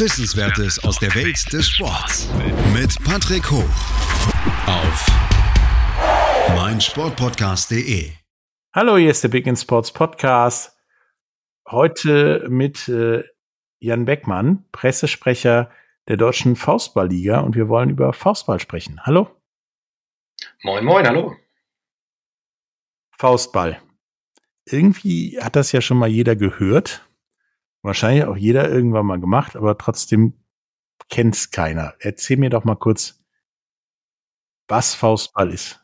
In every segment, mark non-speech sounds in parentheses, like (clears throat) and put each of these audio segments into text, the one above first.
Wissenswertes aus der Welt des Sports. Mit Patrick Hoch. Auf meinsportpodcast.de. Hallo, hier ist der Big in Sports Podcast. Heute mit äh, Jan Beckmann, Pressesprecher der Deutschen Faustballliga und wir wollen über Faustball sprechen. Hallo? Moin, moin, hallo. Faustball. Irgendwie hat das ja schon mal jeder gehört. Wahrscheinlich auch jeder irgendwann mal gemacht, aber trotzdem kennt's keiner. Erzähl mir doch mal kurz, was Faustball ist.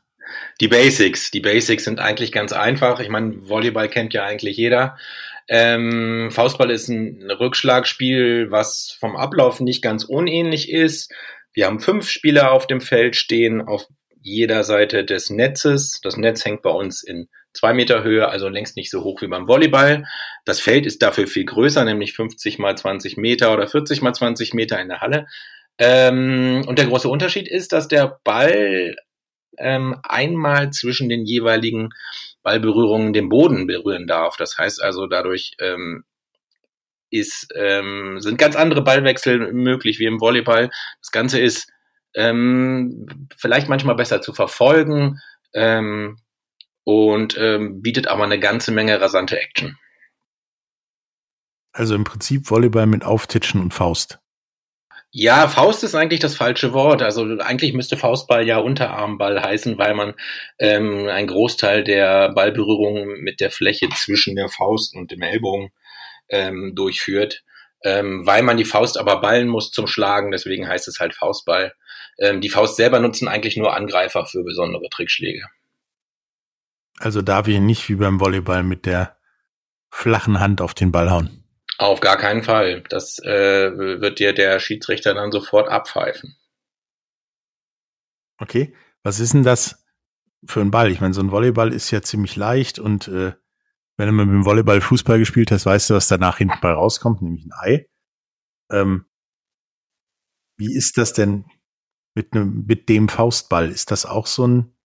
Die Basics. Die Basics sind eigentlich ganz einfach. Ich meine, Volleyball kennt ja eigentlich jeder. Ähm, Faustball ist ein Rückschlagspiel, was vom Ablauf nicht ganz unähnlich ist. Wir haben fünf Spieler auf dem Feld stehen, auf jeder Seite des Netzes. Das Netz hängt bei uns in zwei Meter Höhe, also längst nicht so hoch wie beim Volleyball. Das Feld ist dafür viel größer, nämlich 50 mal 20 Meter oder 40 mal 20 Meter in der Halle. Ähm, und der große Unterschied ist, dass der Ball ähm, einmal zwischen den jeweiligen Ballberührungen den Boden berühren darf. Das heißt also, dadurch ähm, ist, ähm, sind ganz andere Ballwechsel möglich wie im Volleyball. Das Ganze ist ähm, vielleicht manchmal besser zu verfolgen ähm, und ähm, bietet aber eine ganze Menge rasante Action. Also im Prinzip Volleyball mit Auftitschen und Faust. Ja, Faust ist eigentlich das falsche Wort. Also eigentlich müsste Faustball ja Unterarmball heißen, weil man ähm, einen Großteil der Ballberührungen mit der Fläche zwischen der Faust und dem Ellbogen ähm, durchführt. Ähm, weil man die Faust aber ballen muss zum Schlagen, deswegen heißt es halt Faustball. Ähm, die Faust selber nutzen eigentlich nur Angreifer für besondere Trickschläge. Also darf ich nicht wie beim Volleyball mit der flachen Hand auf den Ball hauen. Auf gar keinen Fall. Das äh, wird dir der Schiedsrichter dann sofort abpfeifen. Okay, was ist denn das für ein Ball? Ich meine, so ein Volleyball ist ja ziemlich leicht und äh, wenn du mit dem Volleyball Fußball gespielt hast, weißt du, was danach hinten bei rauskommt, nämlich ein Ei. Ähm, wie ist das denn mit, ne, mit dem Faustball? Ist das auch so ein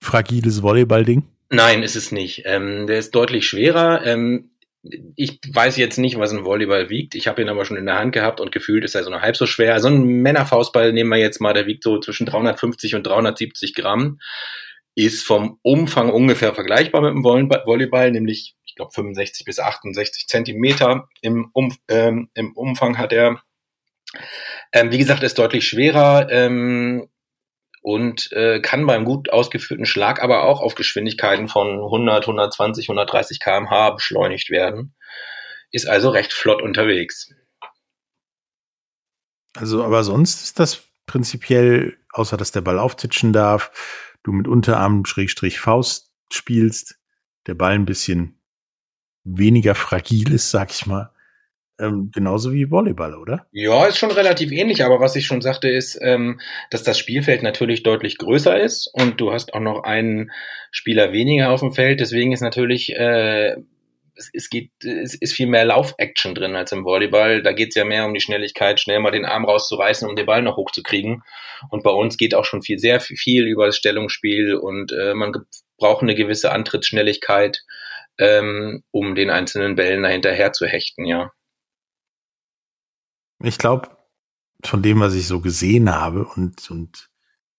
fragiles Volleyball-Ding? Nein, ist es nicht. Ähm, der ist deutlich schwerer. Ähm, ich weiß jetzt nicht, was ein Volleyball wiegt. Ich habe ihn aber schon in der Hand gehabt und gefühlt ist er so nur halb so schwer. So also ein Männerfaustball nehmen wir jetzt mal, der wiegt so zwischen 350 und 370 Gramm. Ist vom Umfang ungefähr vergleichbar mit dem Volleyball, nämlich ich glaube 65 bis 68 Zentimeter im, um, ähm, im Umfang hat er. Ähm, wie gesagt, ist deutlich schwerer. Ähm, und äh, kann beim gut ausgeführten Schlag aber auch auf Geschwindigkeiten von 100, 120, 130 kmh beschleunigt werden. Ist also recht flott unterwegs. Also, aber sonst ist das prinzipiell, außer dass der Ball auftitschen darf, du mit Unterarm Schrägstrich Faust spielst, der Ball ein bisschen weniger fragil ist, sag ich mal, ähm, genauso wie Volleyball, oder? Ja, ist schon relativ ähnlich, aber was ich schon sagte, ist, ähm, dass das Spielfeld natürlich deutlich größer ist und du hast auch noch einen Spieler weniger auf dem Feld. Deswegen ist natürlich, äh, es, es geht, es ist viel mehr Lauf-Action drin als im Volleyball. Da geht's ja mehr um die Schnelligkeit, schnell mal den Arm rauszureißen, um den Ball noch hochzukriegen. Und bei uns geht auch schon viel, sehr viel über das Stellungsspiel und äh, man braucht eine gewisse Antrittsschnelligkeit, ähm, um den einzelnen Bällen dahinterher zu hechten, ja. Ich glaube, von dem, was ich so gesehen habe und, und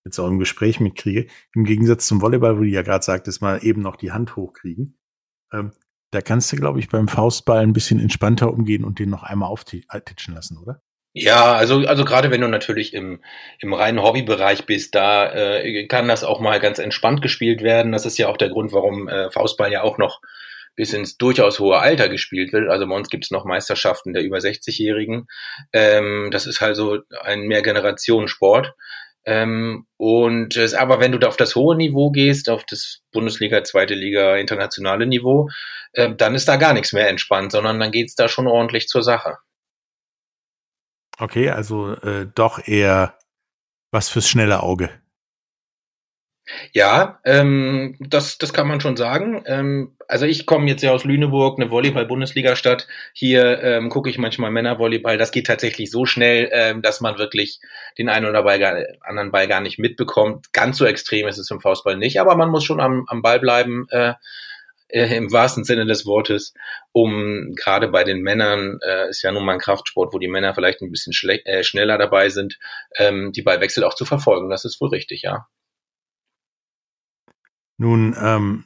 jetzt auch im Gespräch mitkriege, im Gegensatz zum Volleyball, wo du ja gerade sagtest, mal eben noch die Hand hochkriegen, ähm, da kannst du, glaube ich, beim Faustball ein bisschen entspannter umgehen und den noch einmal auftitschen lassen, oder? Ja, also, also gerade wenn du natürlich im, im reinen Hobbybereich bist, da äh, kann das auch mal ganz entspannt gespielt werden. Das ist ja auch der Grund, warum äh, Faustball ja auch noch bis ins durchaus hohe Alter gespielt wird. Also bei uns gibt es noch Meisterschaften der über 60-Jährigen. Ähm, das ist also ein Mehrgenerationensport. Ähm, und es, aber wenn du da auf das hohe Niveau gehst, auf das Bundesliga, zweite Liga, internationale Niveau, äh, dann ist da gar nichts mehr entspannt, sondern dann geht's da schon ordentlich zur Sache. Okay, also äh, doch eher was fürs schnelle Auge. Ja, ähm, das, das kann man schon sagen. Ähm, also ich komme jetzt ja aus Lüneburg, eine Volleyball-Bundesliga-Stadt. Hier ähm, gucke ich manchmal Männervolleyball. Das geht tatsächlich so schnell, ähm, dass man wirklich den einen oder anderen Ball gar nicht mitbekommt. Ganz so extrem ist es im Faustball nicht, aber man muss schon am, am Ball bleiben. Äh, äh, im wahrsten Sinne des Wortes, um gerade bei den Männern, äh, ist ja nun mal ein Kraftsport, wo die Männer vielleicht ein bisschen äh, schneller dabei sind, ähm, die Ballwechsel auch zu verfolgen. Das ist wohl richtig, ja. Nun ähm,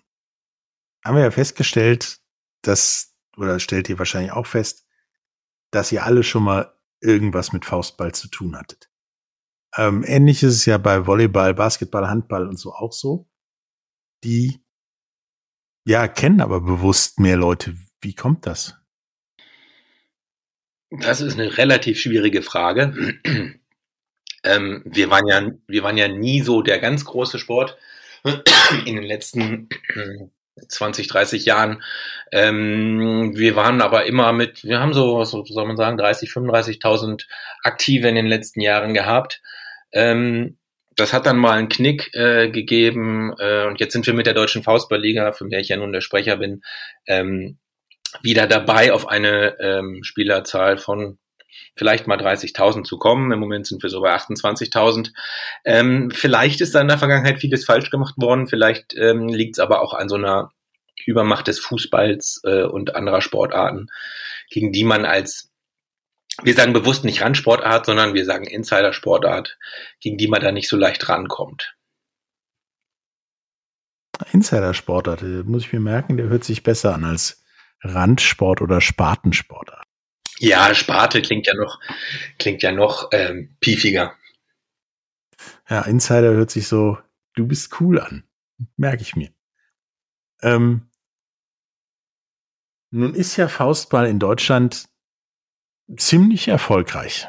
haben wir ja festgestellt, dass, oder stellt ihr wahrscheinlich auch fest, dass ihr alle schon mal irgendwas mit Faustball zu tun hattet. Ähm, ähnlich ist es ja bei Volleyball, Basketball, Handball und so auch so. Die ja kennen aber bewusst mehr Leute. Wie kommt das? Das ist eine relativ schwierige Frage. ähm, wir waren ja, wir waren ja nie so der ganz große Sport (clears throat) in den letzten (clears throat) 20, 30 Jahren. Ähm, wir waren aber immer mit, wir haben so, was soll man sagen, 30, 35.000 Aktive in den letzten Jahren gehabt. Ähm, das hat dann mal einen Knick äh, gegeben äh, und jetzt sind wir mit der Deutschen Faustballliga, von der ich ja nun der Sprecher bin, ähm, wieder dabei, auf eine ähm, Spielerzahl von vielleicht mal 30.000 zu kommen. Im Moment sind wir so bei 28.000. Ähm, vielleicht ist da in der Vergangenheit vieles falsch gemacht worden. Vielleicht ähm, liegt es aber auch an so einer Übermacht des Fußballs äh, und anderer Sportarten, gegen die man als wir sagen bewusst nicht Randsportart, sondern wir sagen Insider-Sportart, gegen die man da nicht so leicht rankommt. Insider-Sportart, muss ich mir merken, der hört sich besser an als Randsport oder Spartensportart. Ja, Sparte klingt ja noch, klingt ja noch ähm, piefiger. Ja, Insider hört sich so, du bist cool an. Merke ich mir. Ähm, nun ist ja Faustball in Deutschland ziemlich erfolgreich.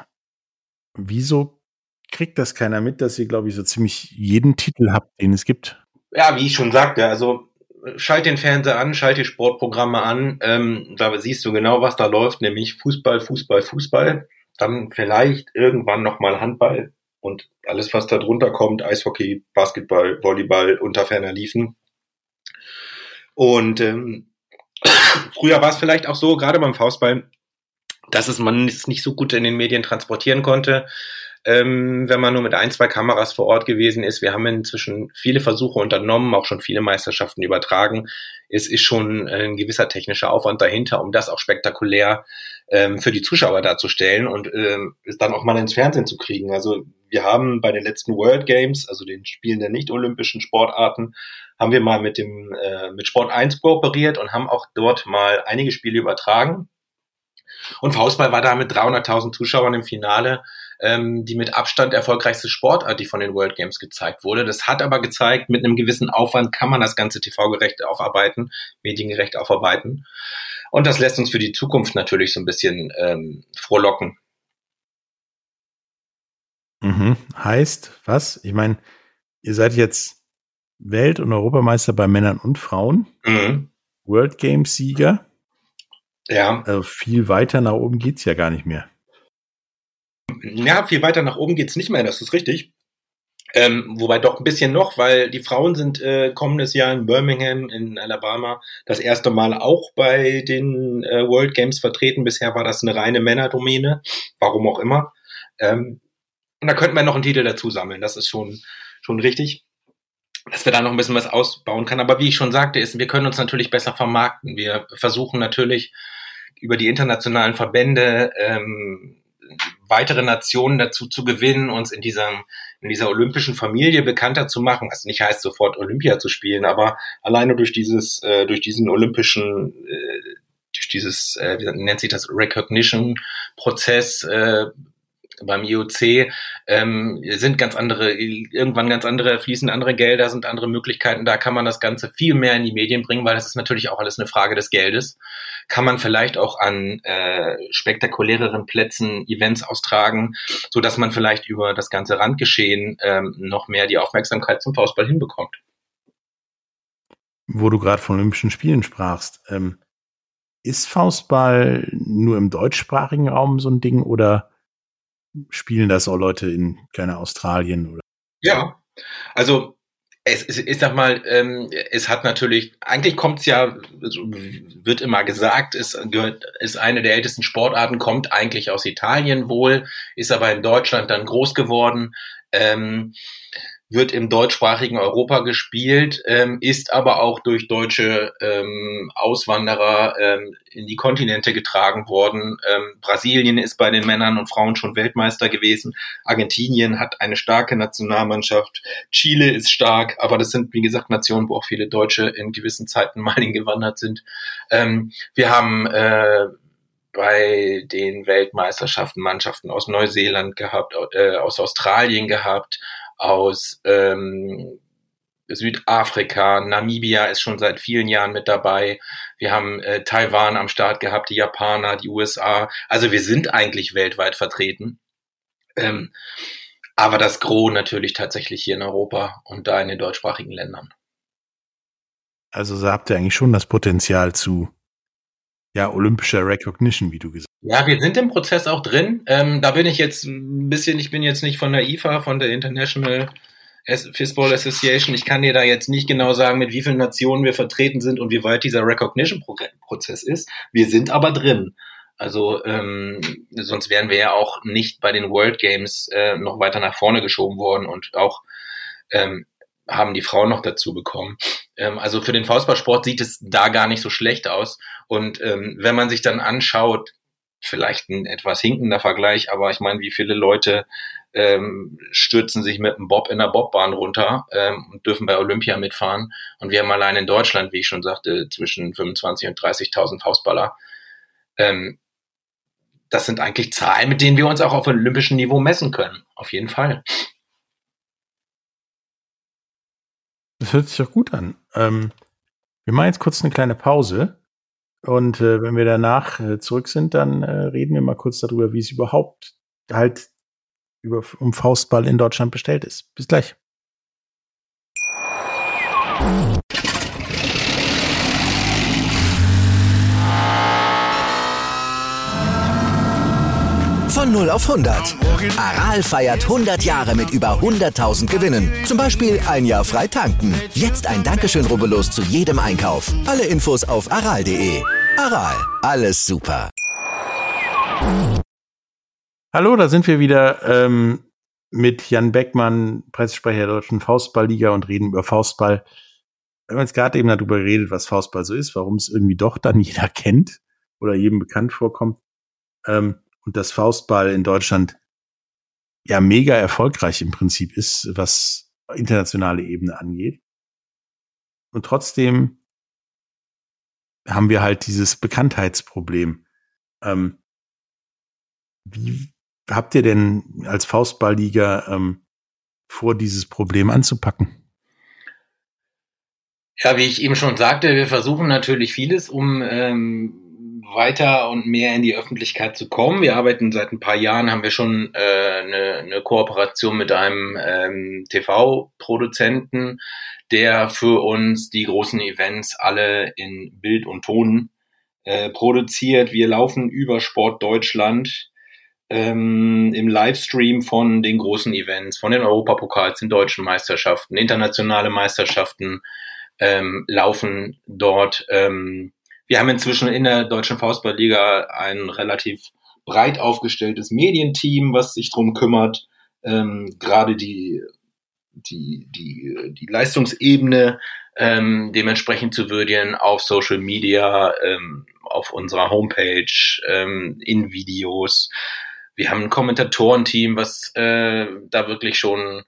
Wieso kriegt das keiner mit, dass ihr, glaube ich, so ziemlich jeden Titel habt, den es gibt? Ja, wie ich schon sagte, also schalt den Fernseher an, schalt die Sportprogramme an, ähm, da siehst du genau, was da läuft, nämlich Fußball, Fußball, Fußball, dann vielleicht irgendwann nochmal Handball und alles, was da drunter kommt, Eishockey, Basketball, Volleyball, unter ferner liefen. Und ähm, (coughs) früher war es vielleicht auch so, gerade beim Faustball, dass es man es nicht so gut in den Medien transportieren konnte ähm, wenn man nur mit ein, zwei Kameras vor Ort gewesen ist. Wir haben inzwischen viele Versuche unternommen, auch schon viele Meisterschaften übertragen. Es ist schon ein gewisser technischer Aufwand dahinter, um das auch spektakulär ähm, für die Zuschauer darzustellen und ähm, es dann auch mal ins Fernsehen zu kriegen. Also wir haben bei den letzten World Games, also den Spielen der nicht-olympischen Sportarten, haben wir mal mit dem äh, mit Sport 1 kooperiert und haben auch dort mal einige Spiele übertragen. Und Faustball war da mit 300.000 Zuschauern im Finale ähm, die mit Abstand erfolgreichste Sportart, die von den World Games gezeigt wurde. Das hat aber gezeigt, mit einem gewissen Aufwand kann man das Ganze TV-gerecht aufarbeiten, mediengerecht aufarbeiten. Und das lässt uns für die Zukunft natürlich so ein bisschen ähm, frohlocken. Mhm. Heißt, was? Ich meine, ihr seid jetzt Welt- und Europameister bei Männern und Frauen. Mhm. World Games Sieger. Ja. Also viel weiter nach oben geht's ja gar nicht mehr. Ja, viel weiter nach oben geht's nicht mehr, das ist richtig. Ähm, wobei doch ein bisschen noch, weil die Frauen sind äh, kommendes Jahr in Birmingham in Alabama das erste Mal auch bei den äh, World Games vertreten. Bisher war das eine reine Männerdomäne, warum auch immer. Ähm, und da könnten wir noch einen Titel dazu sammeln. Das ist schon schon richtig, dass wir da noch ein bisschen was ausbauen können. Aber wie ich schon sagte, ist, wir können uns natürlich besser vermarkten. Wir versuchen natürlich über die internationalen Verbände ähm, weitere Nationen dazu zu gewinnen, uns in dieser, in dieser olympischen Familie bekannter zu machen, was nicht heißt, sofort Olympia zu spielen, aber alleine durch dieses, äh, durch diesen olympischen, äh, durch dieses, äh, wie nennt sich das, Recognition-Prozess, äh, beim IOC ähm, sind ganz andere, irgendwann ganz andere, fließen andere Gelder, sind andere Möglichkeiten. Da kann man das Ganze viel mehr in die Medien bringen, weil das ist natürlich auch alles eine Frage des Geldes. Kann man vielleicht auch an äh, spektakuläreren Plätzen Events austragen, so dass man vielleicht über das ganze Randgeschehen ähm, noch mehr die Aufmerksamkeit zum Faustball hinbekommt. Wo du gerade von Olympischen Spielen sprachst, ähm, ist Faustball nur im deutschsprachigen Raum so ein Ding oder spielen das auch Leute in keine Australien oder? Ja, also es, es, ich sag mal, ähm, es hat natürlich, eigentlich kommt es ja, wird immer gesagt, es gehört, ist eine der ältesten Sportarten, kommt eigentlich aus Italien wohl, ist aber in Deutschland dann groß geworden. Ähm, wird im deutschsprachigen Europa gespielt, ähm, ist aber auch durch deutsche ähm, Auswanderer ähm, in die Kontinente getragen worden. Ähm, Brasilien ist bei den Männern und Frauen schon Weltmeister gewesen. Argentinien hat eine starke Nationalmannschaft. Chile ist stark, aber das sind, wie gesagt, Nationen, wo auch viele Deutsche in gewissen Zeiten mal hingewandert sind. Ähm, wir haben äh, bei den Weltmeisterschaften Mannschaften aus Neuseeland gehabt, äh, aus Australien gehabt, aus ähm, Südafrika, Namibia ist schon seit vielen Jahren mit dabei. Wir haben äh, Taiwan am Start gehabt, die Japaner, die USA. Also wir sind eigentlich weltweit vertreten. Ähm, aber das Gros natürlich tatsächlich hier in Europa und da in den deutschsprachigen Ländern. Also so habt ihr eigentlich schon das Potenzial zu ja, olympischer Recognition, wie du gesagt hast. Ja, wir sind im Prozess auch drin. Ähm, da bin ich jetzt ein bisschen, ich bin jetzt nicht von der IFA, von der International Fistball Association. Ich kann dir da jetzt nicht genau sagen, mit wie vielen Nationen wir vertreten sind und wie weit dieser Recognition-Prozess ist. Wir sind aber drin. Also ähm, sonst wären wir ja auch nicht bei den World Games äh, noch weiter nach vorne geschoben worden und auch ähm, haben die Frauen noch dazu bekommen. Ähm, also für den Faustballsport sieht es da gar nicht so schlecht aus. Und ähm, wenn man sich dann anschaut, vielleicht ein etwas hinkender Vergleich, aber ich meine, wie viele Leute ähm, stürzen sich mit einem Bob in der Bobbahn runter ähm, und dürfen bei Olympia mitfahren. Und wir haben allein in Deutschland, wie ich schon sagte, zwischen 25 und 30.000 Faustballer. Ähm, das sind eigentlich Zahlen, mit denen wir uns auch auf olympischem Niveau messen können. Auf jeden Fall. Das hört sich doch gut an. Ähm, wir machen jetzt kurz eine kleine Pause. Und äh, wenn wir danach äh, zurück sind, dann äh, reden wir mal kurz darüber, wie es überhaupt halt über, um Faustball in Deutschland bestellt ist. Bis gleich. 0 auf 100. Aral feiert 100 Jahre mit über 100.000 Gewinnen. Zum Beispiel ein Jahr frei tanken. Jetzt ein Dankeschön, rubbellos zu jedem Einkauf. Alle Infos auf aral.de. Aral, alles super. Hallo, da sind wir wieder ähm, mit Jan Beckmann, Pressesprecher der Deutschen Faustballliga und reden über Faustball. Wir haben jetzt gerade eben darüber geredet, was Faustball so ist, warum es irgendwie doch dann jeder (laughs) kennt oder jedem bekannt vorkommt. Ähm, und das Faustball in Deutschland ja mega erfolgreich im Prinzip ist, was internationale Ebene angeht. Und trotzdem haben wir halt dieses Bekanntheitsproblem. Ähm, wie habt ihr denn als Faustballliga ähm, vor, dieses Problem anzupacken? Ja, wie ich eben schon sagte, wir versuchen natürlich vieles, um ähm, weiter und mehr in die Öffentlichkeit zu kommen. Wir arbeiten seit ein paar Jahren, haben wir schon äh, eine, eine Kooperation mit einem ähm, TV-Produzenten, der für uns die großen Events alle in Bild und Ton äh, produziert. Wir laufen über Sport Deutschland ähm, im Livestream von den großen Events, von den Europapokals, den deutschen Meisterschaften, internationale Meisterschaften ähm, laufen dort. Ähm, wir haben inzwischen in der Deutschen Faustballliga ein relativ breit aufgestelltes Medienteam, was sich drum kümmert, ähm, gerade die, die, die, die Leistungsebene ähm, dementsprechend zu würdigen auf Social Media, ähm, auf unserer Homepage, ähm, in Videos. Wir haben ein Kommentatorenteam, was äh, da wirklich schon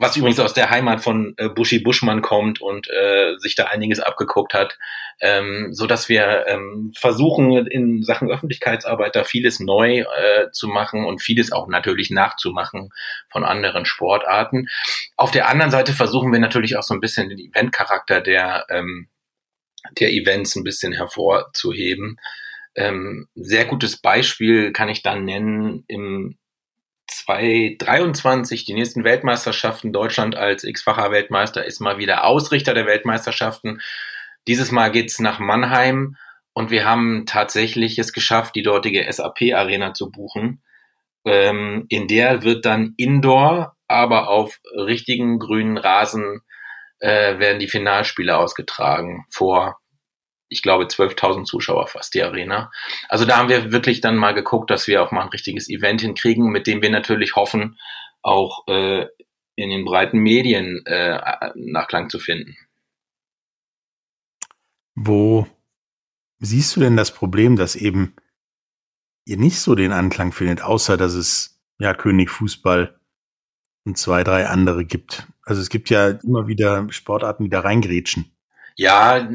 was übrigens aus der Heimat von äh, Buschi Buschmann kommt und äh, sich da einiges abgeguckt hat, ähm, so dass wir ähm, versuchen in Sachen Öffentlichkeitsarbeit da vieles neu äh, zu machen und vieles auch natürlich nachzumachen von anderen Sportarten. Auf der anderen Seite versuchen wir natürlich auch so ein bisschen den Eventcharakter der ähm, der Events ein bisschen hervorzuheben. Ähm, sehr gutes Beispiel kann ich dann nennen im 2023 die nächsten Weltmeisterschaften. Deutschland als x-facher Weltmeister ist mal wieder Ausrichter der Weltmeisterschaften. Dieses Mal geht's nach Mannheim und wir haben tatsächlich es geschafft, die dortige SAP-Arena zu buchen. Ähm, in der wird dann Indoor, aber auf richtigen grünen Rasen äh, werden die Finalspiele ausgetragen vor, ich glaube, 12.000 Zuschauer fast die Arena. Also da haben wir wirklich dann mal geguckt, dass wir auch mal ein richtiges Event hinkriegen, mit dem wir natürlich hoffen, auch äh, in den breiten Medien äh, Nachklang zu finden. Wo siehst du denn das Problem, dass eben ihr nicht so den Anklang findet, außer dass es ja König Fußball und zwei, drei andere gibt? Also es gibt ja immer wieder Sportarten, die da reingrätschen. Ja,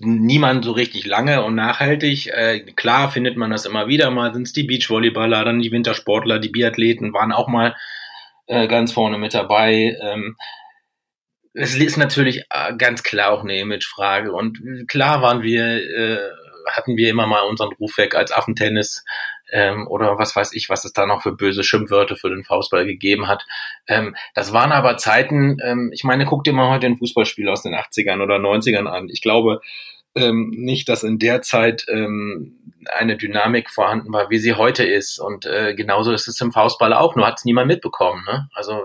niemand so richtig lange und nachhaltig. Äh, klar findet man das immer wieder mal, sind es die Beachvolleyballer, dann die Wintersportler, die Biathleten waren auch mal äh, ganz vorne mit dabei. Ähm, es ist natürlich äh, ganz klar auch eine Imagefrage und klar waren wir, äh, hatten wir immer mal unseren Ruf weg als Affentennis ähm, oder was weiß ich, was es da noch für böse Schimpfwörter für den Faustball gegeben hat. Ähm, das waren aber Zeiten, ähm, ich meine, guck dir mal heute ein Fußballspiel aus den 80ern oder 90ern an. Ich glaube ähm, nicht, dass in der Zeit ähm, eine Dynamik vorhanden war, wie sie heute ist. Und äh, genauso ist es im Faustball auch, nur hat es niemand mitbekommen. Ne? Also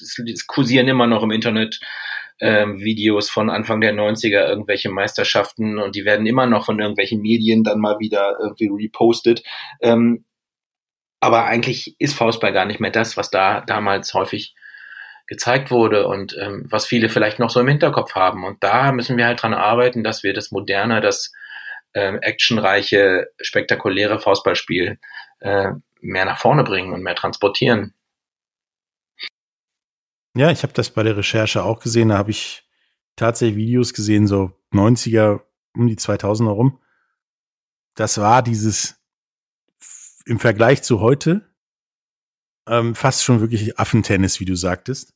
es kursieren immer noch im Internet ähm, Videos von Anfang der 90er, irgendwelche Meisterschaften und die werden immer noch von irgendwelchen Medien dann mal wieder irgendwie repostet. Ähm, aber eigentlich ist Faustball gar nicht mehr das, was da damals häufig gezeigt wurde und ähm, was viele vielleicht noch so im Hinterkopf haben. Und da müssen wir halt dran arbeiten, dass wir das moderne, das ähm, actionreiche, spektakuläre Faustballspiel äh, mehr nach vorne bringen und mehr transportieren. Ja, ich habe das bei der Recherche auch gesehen. Da habe ich tatsächlich Videos gesehen, so 90er, um die 2000er rum. Das war dieses im Vergleich zu heute ähm, fast schon wirklich Affentennis, wie du sagtest.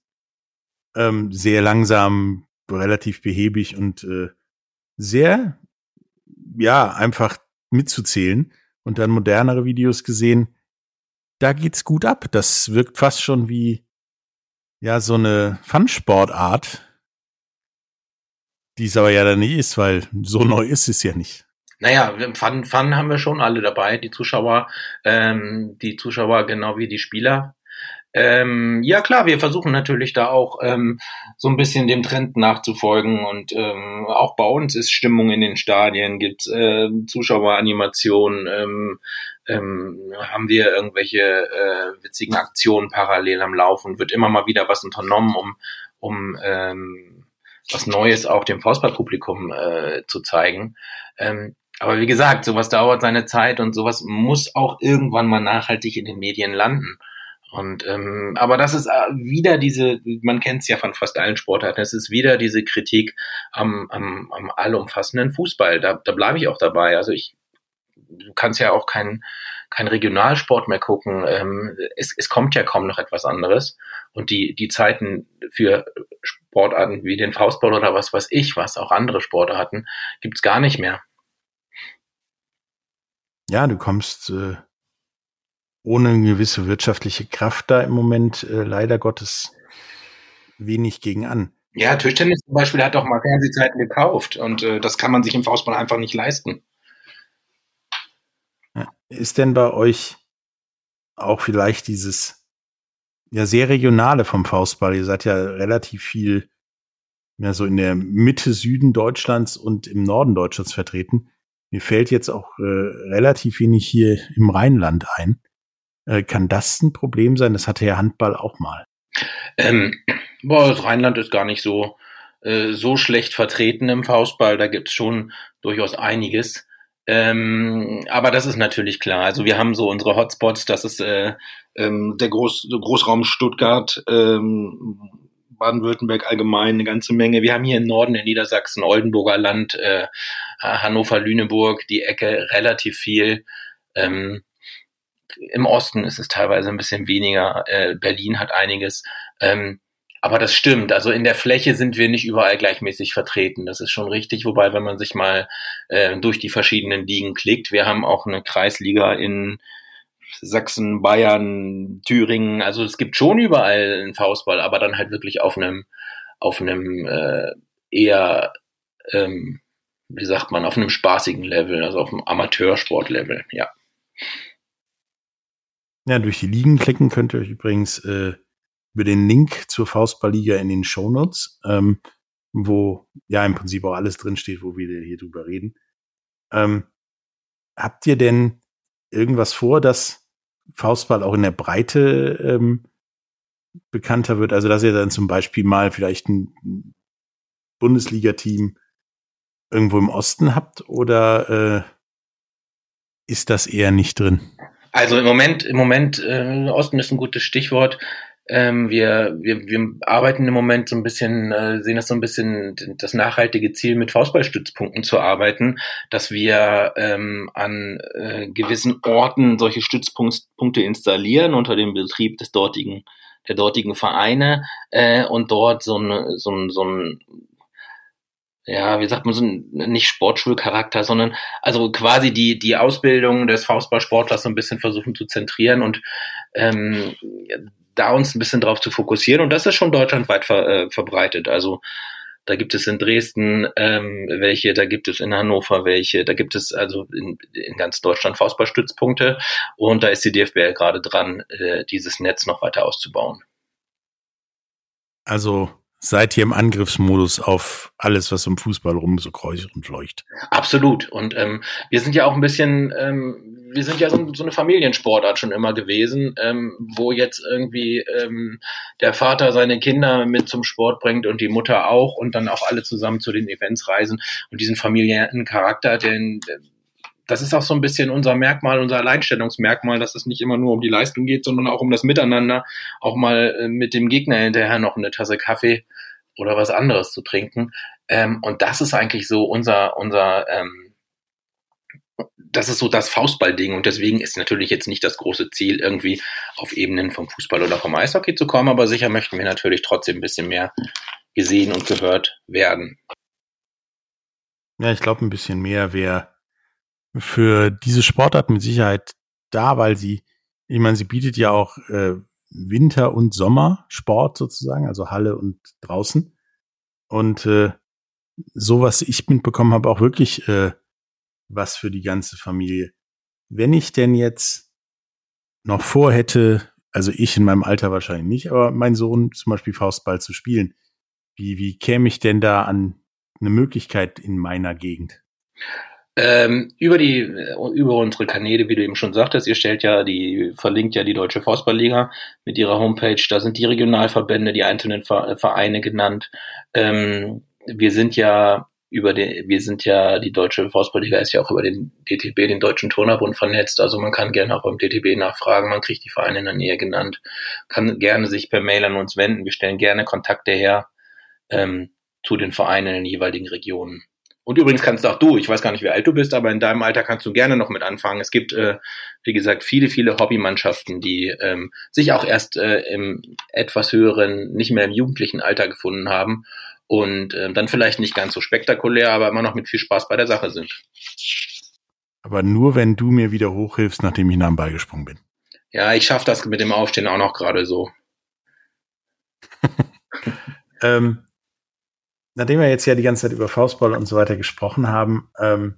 Ähm, sehr langsam, relativ behäbig und äh, sehr, ja, einfach mitzuzählen. Und dann modernere Videos gesehen, da geht's gut ab. Das wirkt fast schon wie ja so eine Fun-Sportart, die es aber ja dann nie ist, weil so (laughs) neu ist es ja nicht. Naja, Fun, Fun haben wir schon alle dabei, die Zuschauer, ähm, die Zuschauer genau wie die Spieler. Ähm, ja klar, wir versuchen natürlich da auch ähm, so ein bisschen dem Trend nachzufolgen und ähm, auch bei uns ist Stimmung in den Stadien, gibt äh, Zuschaueranimationen, ähm, ähm, haben wir irgendwelche äh, witzigen Aktionen parallel am Laufen, wird immer mal wieder was unternommen, um, um ähm, was Neues auch dem Faustballpublikum äh, zu zeigen. Ähm, aber wie gesagt, sowas dauert seine Zeit und sowas muss auch irgendwann mal nachhaltig in den Medien landen. Und ähm, aber das ist äh, wieder diese, man kennt es ja von fast allen Sportarten, es ist wieder diese Kritik am, am, am allumfassenden Fußball. Da, da bleibe ich auch dabei. Also ich du kannst ja auch kein, kein Regionalsport mehr gucken. Ähm, es, es kommt ja kaum noch etwas anderes. Und die, die Zeiten für Sportarten wie den Faustball oder was weiß ich, was auch andere Sportarten, gibt's gar nicht mehr. Ja, du kommst äh, ohne eine gewisse wirtschaftliche Kraft da im Moment äh, leider Gottes wenig gegen an. Ja, Tischtennis zum Beispiel hat doch mal Fernsehzeiten gekauft und äh, das kann man sich im Faustball einfach nicht leisten. Ist denn bei euch auch vielleicht dieses ja sehr regionale vom Faustball? Ihr seid ja relativ viel ja so in der Mitte Süden Deutschlands und im Norden Deutschlands vertreten. Mir fällt jetzt auch äh, relativ wenig hier im Rheinland ein. Äh, kann das ein Problem sein? Das hatte ja Handball auch mal. Ähm, boah, das Rheinland ist gar nicht so, äh, so schlecht vertreten im Faustball. Da gibt's schon durchaus einiges. Ähm, aber das ist natürlich klar. Also wir haben so unsere Hotspots, das ist äh, ähm, der Groß, Großraum Stuttgart, ähm, Baden-Württemberg allgemein eine ganze Menge. Wir haben hier im Norden in Niedersachsen, Oldenburger Land, äh, Hannover, Lüneburg, die Ecke relativ viel. Ähm, Im Osten ist es teilweise ein bisschen weniger. Äh, Berlin hat einiges. Ähm, aber das stimmt. Also in der Fläche sind wir nicht überall gleichmäßig vertreten. Das ist schon richtig. Wobei, wenn man sich mal äh, durch die verschiedenen Ligen klickt, wir haben auch eine Kreisliga in Sachsen, Bayern, Thüringen. Also es gibt schon überall einen Faustball, aber dann halt wirklich auf einem, auf einem äh, eher, ähm, wie sagt man, auf einem spaßigen Level, also auf einem Amateursportlevel, ja. Ja, durch die Ligen klicken könnt ihr euch übrigens äh, über den Link zur Faustballliga in den Shownotes. Ähm, wo ja im Prinzip auch alles drinsteht, wo wir hier drüber reden. Ähm, habt ihr denn irgendwas vor, dass Faustball auch in der Breite ähm, bekannter wird? Also dass ihr dann zum Beispiel mal vielleicht ein Bundesliga-Team irgendwo im Osten habt oder äh, ist das eher nicht drin? Also im Moment, im Moment, äh, Osten ist ein gutes Stichwort. Ähm, wir, wir, wir arbeiten im Moment so ein bisschen, äh, sehen das so ein bisschen das nachhaltige Ziel, mit Faustballstützpunkten zu arbeiten, dass wir ähm, an äh, gewissen Orten solche Stützpunkte installieren unter dem Betrieb des dortigen der dortigen Vereine äh, und dort so ein so ein so ein ja, wie sagt man so, nicht Sportschulcharakter, sondern also quasi die, die Ausbildung des Faustballsportlers so ein bisschen versuchen zu zentrieren und ähm, da uns ein bisschen drauf zu fokussieren. Und das ist schon deutschlandweit ver, äh, verbreitet. Also da gibt es in Dresden ähm, welche, da gibt es in Hannover welche, da gibt es also in, in ganz Deutschland Faustballstützpunkte und da ist die DFBL gerade dran, äh, dieses Netz noch weiter auszubauen. Also seid ihr im Angriffsmodus auf alles, was im Fußball rum so kreucht und fleucht. Absolut. Und ähm, wir sind ja auch ein bisschen, ähm, wir sind ja so, so eine Familiensportart schon immer gewesen, ähm, wo jetzt irgendwie ähm, der Vater seine Kinder mit zum Sport bringt und die Mutter auch und dann auch alle zusammen zu den Events reisen und diesen familiären Charakter, den das ist auch so ein bisschen unser Merkmal, unser Alleinstellungsmerkmal, dass es nicht immer nur um die Leistung geht, sondern auch um das Miteinander, auch mal äh, mit dem Gegner hinterher noch eine Tasse Kaffee oder was anderes zu trinken. Ähm, und das ist eigentlich so unser, unser, ähm, das ist so das Faustballding und deswegen ist natürlich jetzt nicht das große Ziel, irgendwie auf Ebenen vom Fußball oder vom Eishockey zu kommen, aber sicher möchten wir natürlich trotzdem ein bisschen mehr gesehen und gehört werden. Ja, ich glaube, ein bisschen mehr wäre für diese Sportart mit Sicherheit da, weil sie, ich meine, sie bietet ja auch äh, Winter- und Sommersport sozusagen, also Halle und draußen. Und äh, so was ich mitbekommen habe, auch wirklich äh, was für die ganze Familie. Wenn ich denn jetzt noch vorhätte, also ich in meinem Alter wahrscheinlich nicht, aber mein Sohn zum Beispiel Faustball zu spielen, wie, wie käme ich denn da an eine Möglichkeit in meiner Gegend? Ähm, über die, über unsere Kanäle, wie du eben schon sagtest, ihr stellt ja die, verlinkt ja die Deutsche Faustballliga mit ihrer Homepage. Da sind die Regionalverbände, die einzelnen Vereine genannt. Ähm, wir sind ja über den, wir sind ja, die Deutsche Faustballliga ist ja auch über den DTB, den Deutschen Turnerbund vernetzt. Also man kann gerne auch beim DTB nachfragen. Man kriegt die Vereine in der Nähe genannt. Kann gerne sich per Mail an uns wenden. Wir stellen gerne Kontakte her, ähm, zu den Vereinen in den jeweiligen Regionen. Und übrigens kannst auch du, ich weiß gar nicht, wie alt du bist, aber in deinem Alter kannst du gerne noch mit anfangen. Es gibt, äh, wie gesagt, viele, viele Hobbymannschaften, die ähm, sich auch erst äh, im etwas höheren, nicht mehr im jugendlichen Alter gefunden haben und äh, dann vielleicht nicht ganz so spektakulär, aber immer noch mit viel Spaß bei der Sache sind. Aber nur, wenn du mir wieder hochhilfst, nachdem ich nach dem Ball gesprungen bin. Ja, ich schaffe das mit dem Aufstehen auch noch gerade so. (laughs) ähm, nachdem wir jetzt ja die ganze Zeit über Faustball und so weiter gesprochen haben, ähm,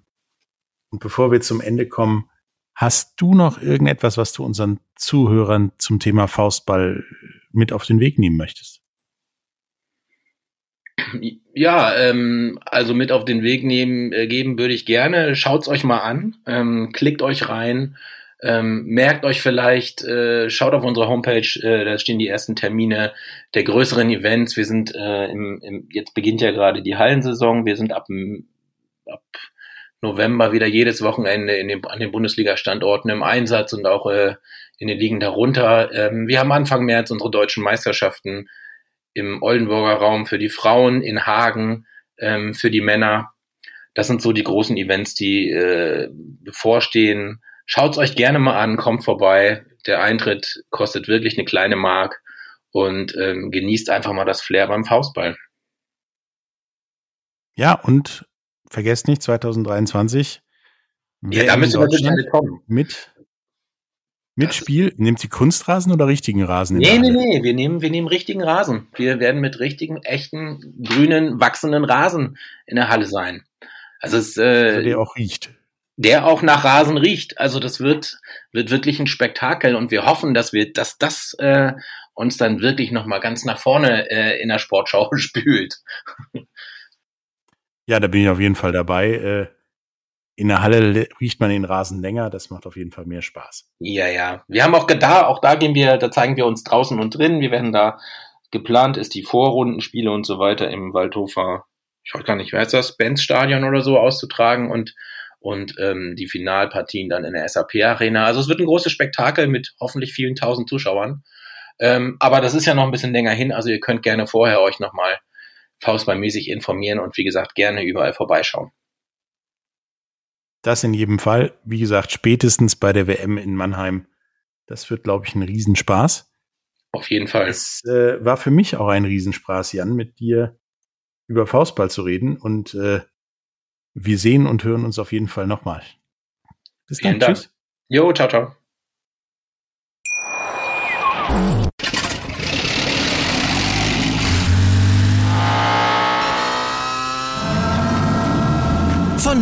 und bevor wir zum Ende kommen, hast du noch irgendetwas, was du unseren Zuhörern zum Thema Faustball mit auf den Weg nehmen möchtest? Ja, ähm, also mit auf den Weg nehmen, äh, geben würde ich gerne. Schaut's euch mal an, ähm, klickt euch rein, ähm, merkt euch vielleicht, äh, schaut auf unsere Homepage, äh, da stehen die ersten Termine der größeren Events. Wir sind äh, im, im, jetzt beginnt ja gerade die Hallensaison. Wir sind ab, ab November wieder jedes Wochenende in den, an den Bundesliga-Standorten im Einsatz und auch äh, in den Ligen darunter. Ähm, wir haben Anfang März unsere deutschen Meisterschaften im Oldenburger Raum für die Frauen, in Hagen ähm, für die Männer. Das sind so die großen Events, die äh, bevorstehen. Schaut's euch gerne mal an, kommt vorbei. Der Eintritt kostet wirklich eine kleine Mark und ähm, genießt einfach mal das Flair beim Faustball. Ja, und vergesst nicht, 2023. Ja, da müssen wir kommen. Mit, mit Spiel, nehmt sie Kunstrasen oder richtigen Rasen? Nee, nee, nee, wir nehmen, wir nehmen richtigen Rasen. Wir werden mit richtigen, echten, grünen, wachsenden Rasen in der Halle sein. Also es, äh, also der auch riecht der auch nach Rasen riecht. Also das wird, wird wirklich ein Spektakel und wir hoffen, dass wir, dass das äh, uns dann wirklich nochmal ganz nach vorne äh, in der Sportschau (laughs) spült. Ja, da bin ich auf jeden Fall dabei. Äh, in der Halle riecht man den Rasen länger, das macht auf jeden Fall mehr Spaß. Ja, ja. Wir haben auch da, auch da gehen wir, da zeigen wir uns draußen und drin. Wir werden da geplant ist, die Vorrundenspiele und so weiter im Waldhofer, ich weiß gar nicht, wer ist das, Benz Stadion oder so auszutragen und und ähm, die Finalpartien dann in der SAP Arena. Also es wird ein großes Spektakel mit hoffentlich vielen tausend Zuschauern. Ähm, aber das ist ja noch ein bisschen länger hin, also ihr könnt gerne vorher euch nochmal faustballmäßig informieren und wie gesagt gerne überall vorbeischauen. Das in jedem Fall. Wie gesagt, spätestens bei der WM in Mannheim. Das wird, glaube ich, ein Riesenspaß. Auf jeden Fall. Es äh, war für mich auch ein Riesenspaß, Jan, mit dir über Faustball zu reden. Und äh, wir sehen und hören uns auf jeden Fall nochmal. Bis dann. Tschüss. Jo, ciao, ciao.